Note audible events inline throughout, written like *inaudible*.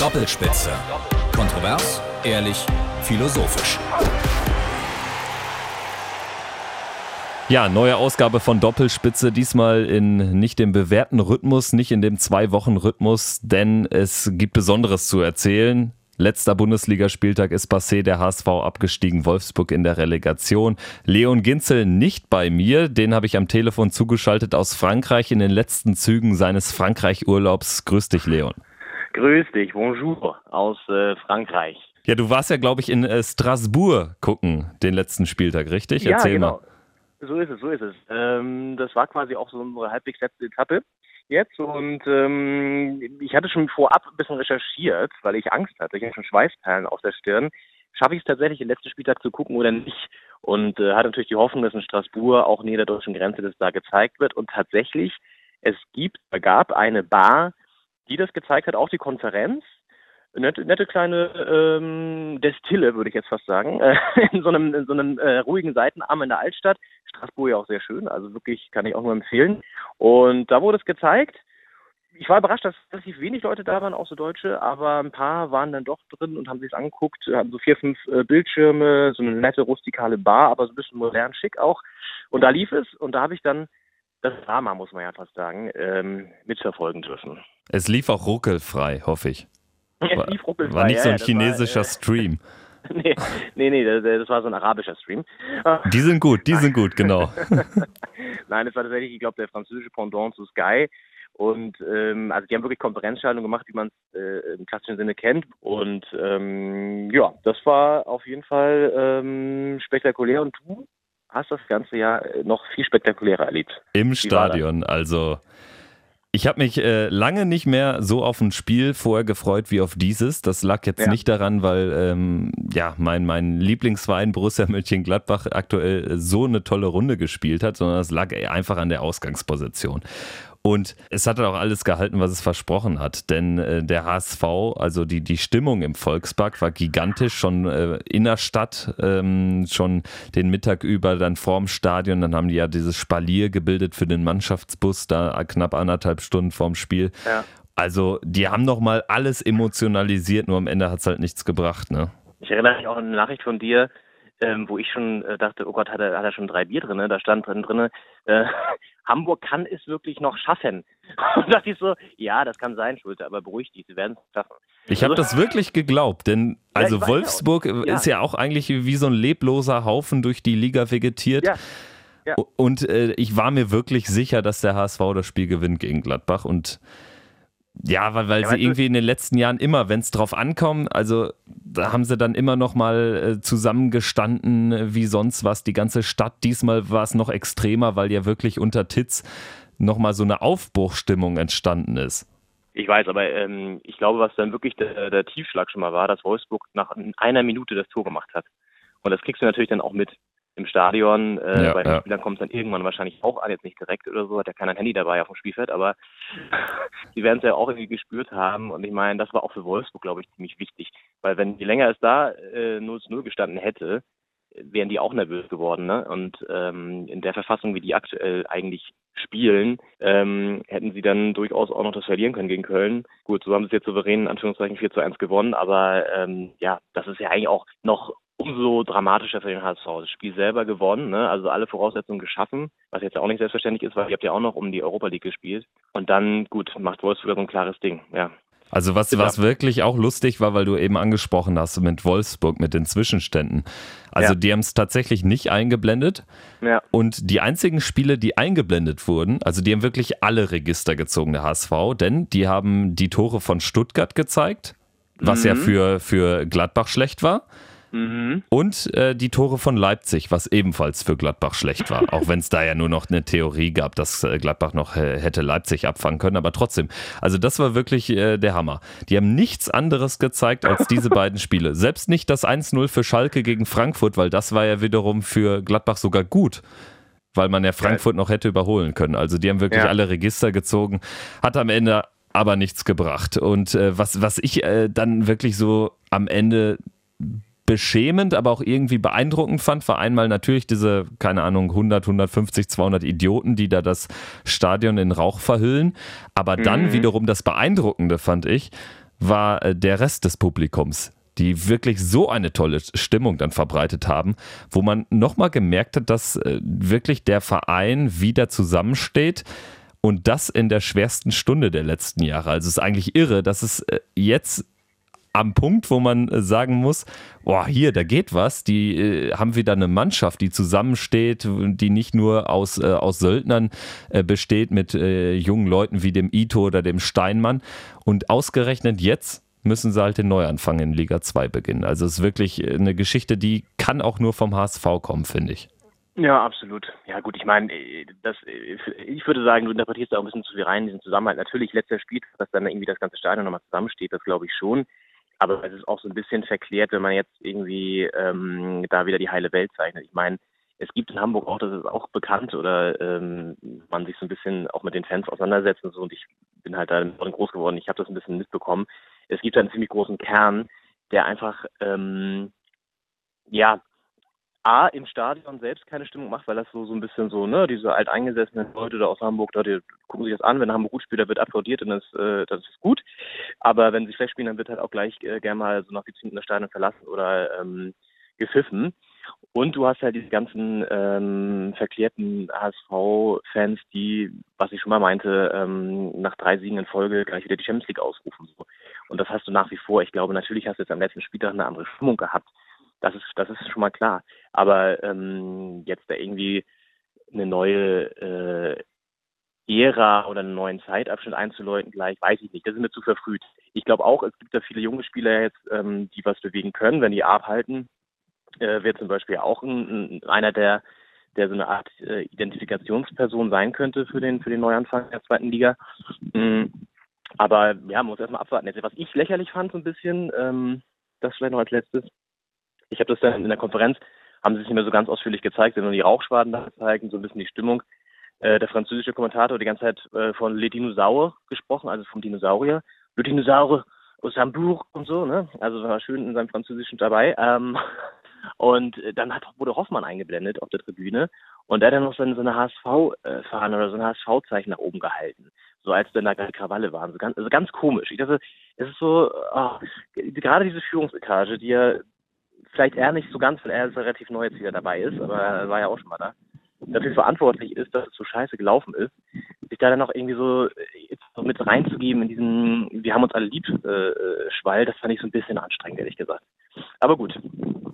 Doppelspitze. Kontrovers, ehrlich, philosophisch. Ja, neue Ausgabe von Doppelspitze, diesmal in nicht dem bewährten Rhythmus, nicht in dem Zwei-Wochen-Rhythmus, denn es gibt Besonderes zu erzählen. Letzter Bundesligaspieltag ist passé, der HSV abgestiegen, Wolfsburg in der Relegation. Leon Ginzel nicht bei mir, den habe ich am Telefon zugeschaltet aus Frankreich in den letzten Zügen seines Frankreich-Urlaubs. Grüß dich, Leon. Grüß dich, bonjour aus äh, Frankreich. Ja, du warst ja, glaube ich, in äh, Strasbourg gucken, den letzten Spieltag, richtig? Ja, Erzähl genau. mal. So ist es, so ist es. Ähm, das war quasi auch so unsere halbwegs letzte Etappe jetzt und ähm, ich hatte schon vorab ein bisschen recherchiert, weil ich Angst hatte. Ich hatte schon Schweißperlen auf der Stirn. Schaffe ich es tatsächlich, den letzten Spieltag zu gucken oder nicht? Und äh, hatte natürlich die Hoffnung, dass in Straßburg auch näher der deutschen Grenze das da gezeigt wird. Und tatsächlich, es gibt, gab eine Bar, die das gezeigt hat, auch die Konferenz. Nette, nette kleine ähm, Destille, würde ich jetzt fast sagen, äh, *laughs* in so einem, in so einem äh, ruhigen Seitenarm in der Altstadt. Straßburg ja auch sehr schön, also wirklich kann ich auch nur empfehlen. Und da wurde es gezeigt. Ich war überrascht, dass relativ wenig Leute da waren, auch so Deutsche, aber ein paar waren dann doch drin und haben sich angeguckt, haben so vier, fünf äh, Bildschirme, so eine nette rustikale Bar, aber so ein bisschen modern schick auch. Und da lief es und da habe ich dann das Drama, muss man ja fast sagen, ähm, mitverfolgen dürfen. Es lief auch ruckelfrei, hoffe ich. *laughs* Es lief ruckelfrei. War nicht so ein ja, chinesischer war, Stream. äh, *laughs* nee, nee, nee das, das war so ein arabischer Stream. Die sind gut, die sind gut, genau. *laughs* Nein, das war tatsächlich, ich glaube, der französische Pendant zu Sky. Und ähm, also die haben wirklich Konferenzschaltung gemacht, wie man es äh, im klassischen Sinne kennt. Und ähm, ja, das war auf jeden Fall ähm, spektakulär. Und du hast das ganze Jahr noch viel spektakulärer erlebt. Im Stadion, also. Ich habe mich äh, lange nicht mehr so auf ein Spiel vorher gefreut wie auf dieses. Das lag jetzt Ja. nicht daran, weil ähm, ja mein, mein Lieblingsverein Borussia Mönchengladbach aktuell so eine tolle Runde gespielt hat, sondern es lag einfach an der Ausgangsposition. Und es hat auch alles gehalten, was es versprochen hat. Denn äh, der HSV, also die, die Stimmung im Volkspark war gigantisch, schon äh, in der Stadt, ähm, schon den Mittag über, dann vorm Stadion. Dann haben die ja dieses Spalier gebildet für den Mannschaftsbus, da knapp anderthalb Stunden vorm Spiel. Ja. Also die haben nochmal alles emotionalisiert, nur am Ende hat es halt nichts gebracht. Ne? Ich erinnere mich auch an eine Nachricht von dir, ähm, wo ich schon äh, dachte, oh Gott, hat er, hat er schon drei Bier drin? Da stand drin, drin äh, Hamburg kann es wirklich noch schaffen. *laughs* Und da dachte ich so, ja, das kann sein, Schulte, aber beruhig dich, sie werden es schaffen. Ich habe Also- das wirklich geglaubt, denn also ja. Wolfsburg Ja. ist ja auch eigentlich wie so ein lebloser Haufen durch die Liga vegetiert. Ja. Und äh, ich war mir wirklich sicher, dass der HSV das Spiel gewinnt gegen Gladbach und ja, weil, weil Ja, sie irgendwie in den letzten Jahren immer, wenn es drauf ankommt, also da haben sie dann immer noch mal äh, zusammengestanden wie sonst was. Die ganze Stadt, diesmal war es noch extremer, weil ja wirklich unter Titz noch mal so eine Aufbruchstimmung entstanden ist. Ich weiß, aber ähm, ich glaube, was dann wirklich der, der Tiefschlag schon mal war, dass Wolfsburg nach einer Minute das Tor gemacht hat. Und das kriegst du natürlich dann auch mit im Stadion. Äh, Ja, bei den ja. Spielern kommt es dann irgendwann wahrscheinlich auch an, jetzt nicht direkt oder so, hat ja keiner ein Handy dabei auf dem Spielfeld, aber *laughs* die werden es ja auch irgendwie gespürt haben. Und ich meine, das war auch für Wolfsburg, glaube ich, ziemlich wichtig. Weil wenn je länger es da äh, 0 zu 0 gestanden hätte, wären die auch nervös geworden. Ne? Und ähm, in der Verfassung, wie die aktuell eigentlich spielen, ähm, hätten sie dann durchaus auch noch das verlieren können gegen Köln. Gut, so haben sie es jetzt souverän in Anführungszeichen 4 zu 1 gewonnen, aber ähm, ja, das ist ja eigentlich auch noch umso dramatischer für den HSV. Das Spiel selber gewonnen, ne? also alle Voraussetzungen geschaffen, was jetzt auch nicht selbstverständlich ist, weil ihr habt ja auch noch um die Europa League gespielt. Und dann, gut, macht Wolfsburg so ein klares Ding, ja. Also was, was wirklich auch lustig war, weil du eben angesprochen hast mit Wolfsburg, mit den Zwischenständen. Also Ja. die haben es tatsächlich nicht eingeblendet. Ja, Und die einzigen Spiele, die eingeblendet wurden, also die haben wirklich alle Register gezogen, der HSV, denn die haben die Tore von Stuttgart gezeigt, was ja für, für Gladbach schlecht war. Mhm. Und äh, die Tore von Leipzig, was ebenfalls für Gladbach schlecht war. *laughs* Auch wenn es da ja nur noch eine Theorie gab, dass äh, Gladbach noch äh, hätte Leipzig abfangen können. Aber trotzdem, also das war wirklich äh, der Hammer. Die haben nichts anderes gezeigt als diese *laughs* beiden Spiele. Selbst nicht das 1-0 für Schalke gegen Frankfurt, weil das war ja wiederum für Gladbach sogar gut. Weil man ja Frankfurt noch hätte überholen können. Also die haben wirklich Ja. alle Register gezogen. Hat am Ende aber nichts gebracht. Und äh, was, was ich äh, dann wirklich so am Ende beschämend, aber auch irgendwie beeindruckend fand, war einmal natürlich diese, keine Ahnung, 100, 150, 200 Idioten, die da das Stadion in Rauch verhüllen. Aber dann Mhm. wiederum das Beeindruckende fand ich, war äh, der Rest des Publikums die wirklich so eine tolle Stimmung dann verbreitet haben, wo man nochmal gemerkt hat, dass äh, wirklich der Verein wieder zusammensteht. Und das in der schwersten Stunde der letzten Jahre. Also es ist eigentlich irre, dass es äh, jetzt am Punkt, wo man äh, sagen muss, boah, hier, da geht was. Die äh, haben wieder eine Mannschaft, die zusammensteht, die nicht nur aus, äh, aus Söldnern äh, besteht mit äh, jungen Leuten wie dem Ito oder dem Steinmann. Und ausgerechnet jetzt müssen sie halt den Neuanfang in Liga 2 beginnen. Also es ist wirklich eine Geschichte, die kann auch nur vom HSV kommen, finde ich. Ja, absolut. Ja gut, ich meine, das, ich würde sagen, du interpretierst da auch ein bisschen zu viel rein in diesen Zusammenhalt. Natürlich letzter Spiel, dass dann irgendwie das ganze Stadion nochmal zusammensteht, das glaube ich schon. Aber es ist auch so ein bisschen verklärt, wenn man jetzt irgendwie ähm, da wieder die heile Welt zeichnet. Ich meine, es gibt in Hamburg auch, das ist auch bekannt, oder ähm, man sich so ein bisschen auch mit den Fans auseinandersetzt und so. Und ich bin halt da groß geworden. Ich habe das ein bisschen mitbekommen. Es gibt einen ziemlich großen Kern, der einfach ähm, ja A, im Stadion selbst keine Stimmung macht, weil das so, so ein bisschen so, ne, diese alteingesessenen Leute da aus Hamburg, da, die gucken sich das an, wenn Hamburg gut spielt, da wird applaudiert und das, äh, das ist gut. Aber wenn sie schlecht spielen, dann wird halt auch gleich äh, gerne mal so nach die Minuten das Stadion verlassen oder ähm, gepfiffen. Und du hast halt diese ganzen ähm, verklärten HSV-Fans, die, was ich schon mal meinte, ähm, nach drei Siegen in Folge gleich wieder die Champions League ausrufen. So. Und das hast du nach wie vor. Ich glaube, natürlich hast du jetzt am letzten Spieltag eine andere Stimmung gehabt. Das ist, das ist schon mal klar. Aber ähm, jetzt da irgendwie eine neue äh, Ära oder einen neuen Zeitabschnitt einzuläuten gleich, weiß ich nicht. Das ist mir zu verfrüht. Ich glaube auch, es gibt da viele junge Spieler jetzt, ähm, die was bewegen können, wenn die abhalten. Äh, Wäre zum Beispiel auch ein, ein, einer der, der so eine Art äh, Identifikationsperson sein könnte für den, für den Neuanfang der zweiten Liga. Mhm. Aber ja, man muss erstmal abwarten. Jetzt, was ich lächerlich fand, so ein bisschen, ähm, das vielleicht noch als letztes, ich habe das dann in der Konferenz, haben sie sich nicht mehr so ganz ausführlich gezeigt, sondern die Rauchschwaden da gezeigt und so ein bisschen die Stimmung. Äh, der französische Kommentator die ganze Zeit äh, von Le Dinosaur gesprochen, also vom Dinosaurier. Le Dinosaure aus Hamburg und so, ne? Also war schön in seinem Französischen dabei. Ähm, *laughs* und äh, dann hat wurde Hoffmann eingeblendet auf der Tribüne und er hat dann noch so eine, so eine HSV-Fahne oder so ein HSV-Zeichen nach oben gehalten. So als dann da gerade Krawalle waren. So ganz, also ganz komisch. Ich dachte, es ist so, oh, gerade diese Führungsetage, die ja vielleicht er nicht so ganz, weil er ist relativ neu jetzt wieder dabei ist, aber er war ja auch schon mal da, dafür verantwortlich ist, dass es so scheiße gelaufen ist, sich da dann noch irgendwie so, so mit reinzugeben in diesen, wir haben uns alle lieb, äh, äh, Schwall, das fand ich so ein bisschen anstrengend, ehrlich gesagt. Aber gut,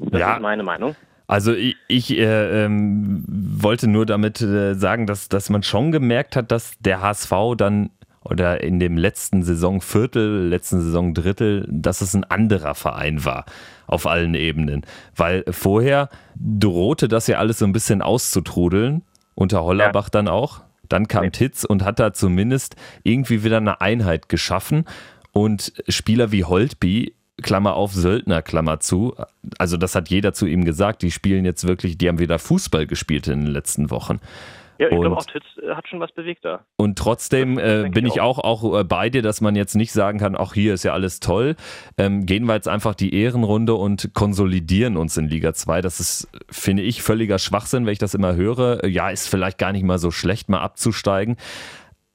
das ja. ist meine Meinung. Also ich, ich äh, ähm, wollte nur damit äh, sagen, dass, dass man schon gemerkt hat, dass der HSV dann oder in dem letzten Saisonviertel, letzten Saisondrittel, dass es ein anderer Verein war auf allen Ebenen. Weil vorher drohte das ja alles so ein bisschen auszutrudeln, unter Hollerbach ja. dann auch. Dann kam. Titz und hat da zumindest irgendwie wieder eine Einheit geschaffen. Und Spieler wie Holtby, Klammer auf, Söldner, Klammer zu, also das hat jeder zu ihm gesagt, die spielen jetzt wirklich, die haben wieder Fußball gespielt in den letzten Wochen. Ja, ich glaube auch Titz äh, hat schon was bewegt da. Und trotzdem äh, bin ich auch, auch, äh, bei dir, dass man jetzt nicht sagen kann, auch hier ist ja alles toll. Ähm, gehen wir jetzt einfach die Ehrenrunde und konsolidieren uns in Liga 2. Das ist, finde ich, völliger Schwachsinn, wenn ich das immer höre. Ja, ist vielleicht gar nicht mal so schlecht, mal abzusteigen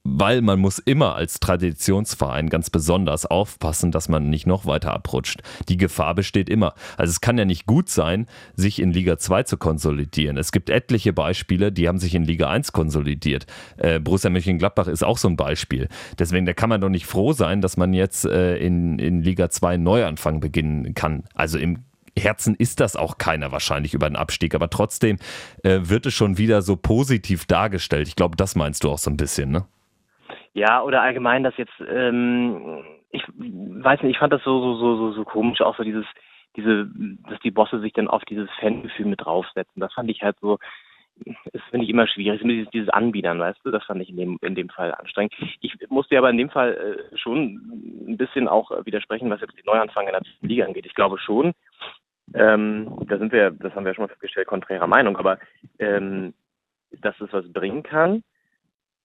weil man muss immer als Traditionsverein ganz besonders aufpassen, dass man nicht noch weiter abrutscht. Die Gefahr besteht immer. Also es kann ja nicht gut sein, sich in Liga 2 zu konsolidieren. Es gibt etliche Beispiele, die haben sich in Liga 1 konsolidiert. Äh, Borussia Mönchengladbach ist auch so ein Beispiel. Deswegen, da kann man doch nicht froh sein, dass man jetzt äh, in, in Liga 2 einen Neuanfang beginnen kann. Also im Herzen ist das auch keiner wahrscheinlich über den Abstieg, aber trotzdem äh, wird es schon wieder so positiv dargestellt. Ich glaube, das meinst du auch so ein bisschen, ne? Ja, oder allgemein, dass jetzt, ähm, ich weiß nicht, ich fand das so, so, so, so, so komisch, auch so dieses, diese, dass die Bosse sich dann auf dieses Fangefühl mit draufsetzen. Das fand ich halt so, das finde ich immer schwierig, dieses, dieses Anbiedern, weißt du, das fand ich in dem, in dem Fall anstrengend. Ich musste aber in dem Fall äh, schon ein bisschen auch widersprechen, was jetzt die Neuanfang in der Liga angeht. Ich glaube schon, ähm, da sind wir, das haben wir schon mal festgestellt, konträrer Meinung, aber ähm, dass es was bringen kann,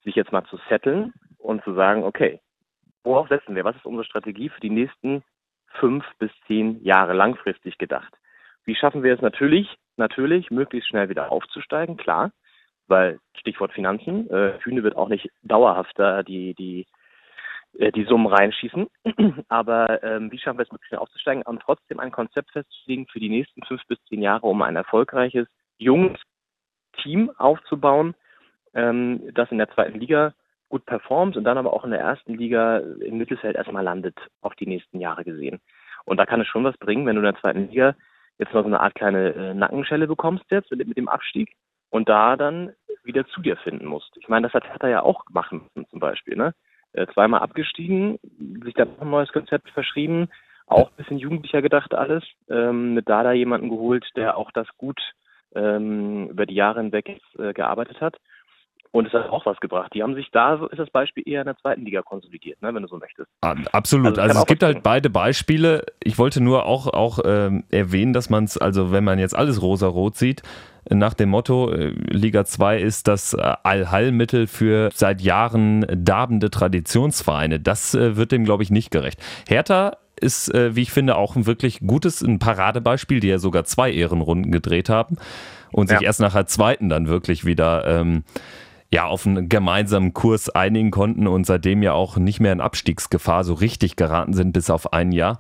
sich jetzt mal zu setteln und zu sagen, okay, worauf setzen wir? Was ist unsere Strategie für die nächsten fünf bis zehn Jahre langfristig gedacht? Wie schaffen wir es natürlich, natürlich möglichst schnell wieder aufzusteigen? Klar, weil Stichwort Finanzen, äh, Hühne wird auch nicht dauerhafter die, die, äh, die Summen reinschießen. *clears throat* Aber ähm, wie schaffen wir es, möglichst schnell aufzusteigen und trotzdem ein Konzept festzulegen für die nächsten fünf bis zehn Jahre, um ein erfolgreiches, junges Team aufzubauen, ähm, das in der zweiten Liga gut performt und dann aber auch in der ersten Liga im Mittelfeld erstmal landet, auf die nächsten Jahre gesehen. Und da kann es schon was bringen, wenn du in der zweiten Liga jetzt noch so eine Art kleine äh, Nackenschelle bekommst jetzt mit, dem Abstieg und da dann wieder zu dir finden musst. Ich meine, das hat Hertha ja auch machen müssen zum Beispiel. Ne? Äh, zweimal abgestiegen, sich dann noch ein neues Konzept verschrieben, auch ein bisschen jugendlicher gedacht alles, ähm, mit Dada jemanden geholt, der auch das gut ähm, über die Jahre hinweg äh, gearbeitet hat. Und es hat auch was gebracht. Die haben sich da, ist das Beispiel eher in der zweiten Liga konsolidiert, ne, wenn du so möchtest. Absolut. Also, also es gibt halt beide Beispiele. Ich wollte nur auch, auch ähm, erwähnen, dass man es, also wenn man jetzt alles rosa-rot sieht, nach dem Motto, äh, Liga 2 ist das äh, Allheilmittel für seit Jahren darbende Traditionsvereine. Das äh, wird dem, glaube ich, nicht gerecht. Hertha ist, wie ich finde, auch ein wirklich gutes, ein Paradebeispiel, die ja sogar zwei Ehrenrunden gedreht haben und sich ja. erst nach der zweiten dann wirklich wieder ähm, ja, auf einen gemeinsamen Kurs einigen konnten und seitdem ja auch nicht mehr in Abstiegsgefahr so richtig geraten sind, bis auf ein Jahr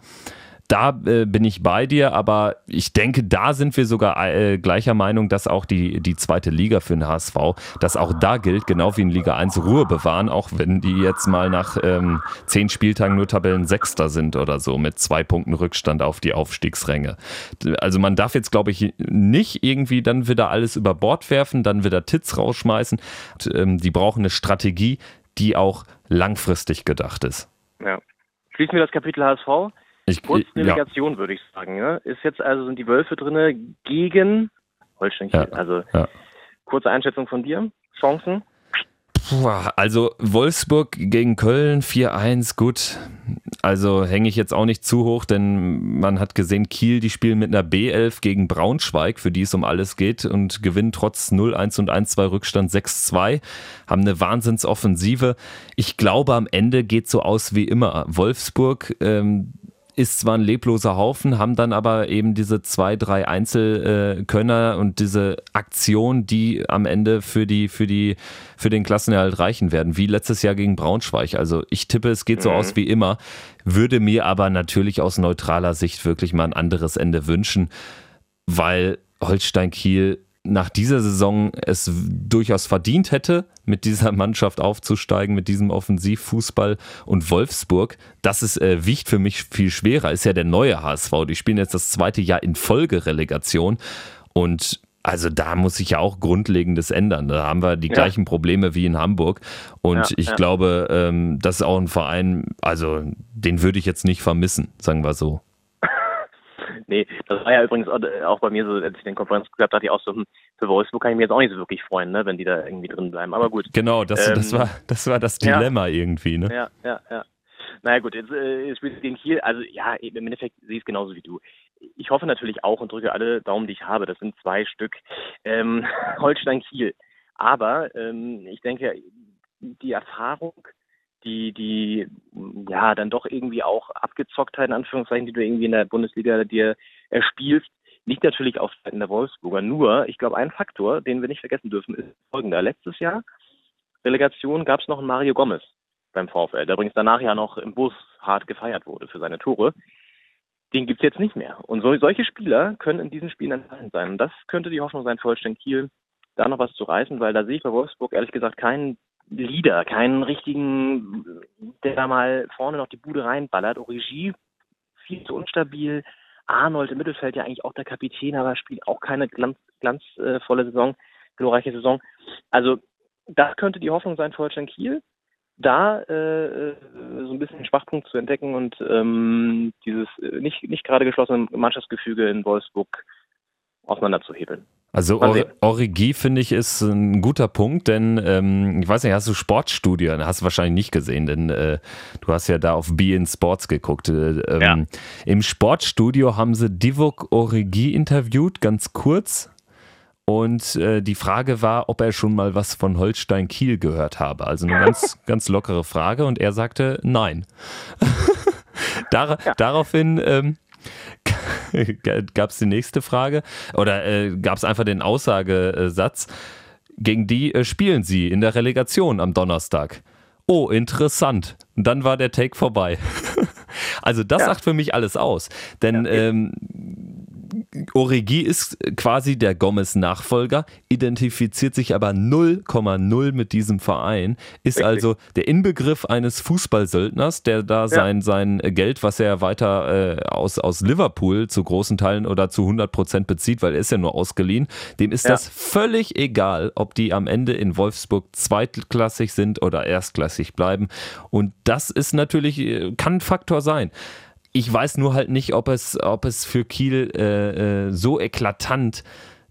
da äh, bin ich bei dir, aber ich denke, da sind wir sogar äh, gleicher Meinung, dass auch die, die zweite Liga für den HSV, dass auch da gilt, genau wie in Liga 1, Ruhe bewahren, auch wenn die jetzt mal nach ähm, zehn Spieltagen nur Tabellensechster sind oder so, mit zwei Punkten Rückstand auf die Aufstiegsränge. Also man darf jetzt, glaube ich, nicht irgendwie dann wieder alles über Bord werfen, dann wieder Tits rausschmeißen. Und, ähm, die brauchen eine Strategie, die auch langfristig gedacht ist. Ja. Schließen wir das Kapitel HSV. Ich, Kurzdelegation, ja. würde ich sagen. Ne? Ist jetzt also, sind die Wölfe drin gegen Holstein Kiel. Ja, also, ja. kurze Einschätzung von dir. Chancen? Also Wolfsburg gegen Köln 4-1, gut. Also hänge ich jetzt auch nicht zu hoch, denn man hat gesehen, Kiel, die spielen mit einer B11 gegen Braunschweig, für die es um alles geht und gewinnen trotz 0-1 und 1-2 Rückstand 6-2, haben eine Wahnsinnsoffensive. Ich glaube, am Ende geht so aus wie immer. Wolfsburg, ähm, ist zwar ein lebloser Haufen, haben dann aber eben diese zwei, drei Einzelkönner und diese Aktion, die am Ende für die, für die, für den Klassenerhalt reichen werden, wie letztes Jahr gegen Braunschweig. Also ich tippe, es geht so mhm. aus wie immer, würde mir aber natürlich aus neutraler Sicht wirklich mal ein anderes Ende wünschen, weil Holstein Kiel nach dieser Saison es durchaus verdient hätte, mit dieser Mannschaft aufzusteigen, mit diesem Offensivfußball und Wolfsburg, das ist, äh, wiegt für mich viel schwerer, ist ja der neue HSV. Die spielen jetzt das zweite Jahr in Folge Relegation und also da muss sich ja auch Grundlegendes ändern. Da haben wir die ja. gleichen Probleme wie in Hamburg. Und ja, ich ja. glaube, ähm, das ist auch ein Verein, also den würde ich jetzt nicht vermissen, sagen wir so. Nee, das war ja übrigens auch bei mir so, als ich den Konferenz gehabt hatte, ich auch so, hm, für Wolfsburg kann ich mir jetzt auch nicht so wirklich freuen, ne, wenn die da irgendwie drin bleiben. Aber gut. Genau, das, ähm, das, war, das war das Dilemma ja, irgendwie, ne? Ja, ja, ja. Naja gut, jetzt äh, spielt es gegen Kiel. Also ja, im Endeffekt sehe ich es genauso wie du. Ich hoffe natürlich auch und drücke alle Daumen, die ich habe. Das sind zwei Stück. Ähm, *laughs* Holstein-Kiel. Aber ähm, ich denke, die Erfahrung die, die, ja, dann doch irgendwie auch Abgezocktheit, in Anführungszeichen, die du irgendwie in der Bundesliga dir erspielst, liegt natürlich auf Seiten der Wolfsburger. Nur, ich glaube, ein Faktor, den wir nicht vergessen dürfen, ist folgender. Letztes Jahr, Relegation, gab es noch einen Mario Gomez beim VfL, der übrigens danach ja noch im Bus hart gefeiert wurde für seine Tore. Den gibt's jetzt nicht mehr. Und so, solche Spieler können in diesen Spielen entscheidend sein. Und das könnte die Hoffnung sein für Holstein Kiel, da noch was zu reißen, weil da sehe ich bei Wolfsburg ehrlich gesagt keinen Leader, keinen richtigen, der da mal vorne noch die Bude reinballert. Origi viel zu unstabil. Arnold im Mittelfeld ja eigentlich auch der Kapitän, aber spielt auch keine glanz, glanzvolle Saison, glorreiche Saison. Also das könnte die Hoffnung sein für Holstein Kiel, da äh, so ein bisschen den Schwachpunkt zu entdecken und ähm, dieses äh, nicht, nicht gerade geschlossene Mannschaftsgefüge in Wolfsburg auseinanderzuhebeln. Also Or Origi finde ich ist ein guter Punkt, denn ähm, ich weiß nicht, hast du Sportstudien? Hast du wahrscheinlich nicht gesehen, denn äh, du hast ja da auf Be in Sports geguckt. Äh, ähm, ja. Im Sportstudio haben sie Divok Origi interviewt, ganz kurz. Und äh, die Frage war, ob er schon mal was von Holstein Kiel gehört habe. Also eine ganz, *laughs* ganz lockere Frage und er sagte nein. *laughs* Dar ja. Daraufhin ähm, *laughs* gab es die nächste Frage oder äh, gab es einfach den Aussagesatz, gegen die äh, spielen sie in der Relegation am Donnerstag. oh, interessant. Und dann war der Take vorbei. *laughs* also das ja. sagt für mich alles aus. Denn ja, ähm, Origi ist quasi der Gomez-Nachfolger, identifiziert sich aber 0,0 mit diesem Verein, ist Richtig. also der Inbegriff eines Fußballsöldners, der da ja. sein, sein Geld, was er weiter äh, aus, aus Liverpool zu großen Teilen oder zu 100 Prozent bezieht, weil er ist ja nur ausgeliehen, dem ist ja. das völlig egal, ob die am Ende in Wolfsburg zweitklassig sind oder erstklassig bleiben. Und das ist natürlich, äh, kann ein Faktor sein. Ich weiß nur halt nicht, ob es, ob es für Kiel äh, äh, so eklatant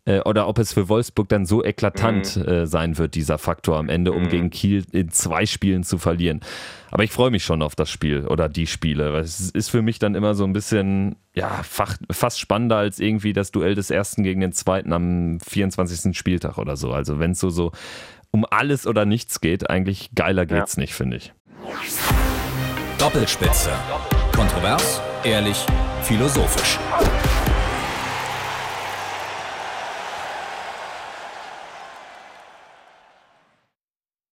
äh, oder ob es für Wolfsburg dann so eklatant mhm. äh, sein wird, dieser Faktor am Ende, um mhm. gegen Kiel in zwei Spielen zu verlieren. Aber ich freue mich schon auf das Spiel oder die Spiele. Es ist für mich dann immer so ein bisschen, ja, fast spannender als irgendwie das Duell des Ersten gegen den Zweiten am 24. Spieltag oder so. Also wenn es so, so um alles oder nichts geht, eigentlich geiler geht's ja. nicht, finde ich. Doppelspitze. Kontrovers, ehrlich, philosophisch.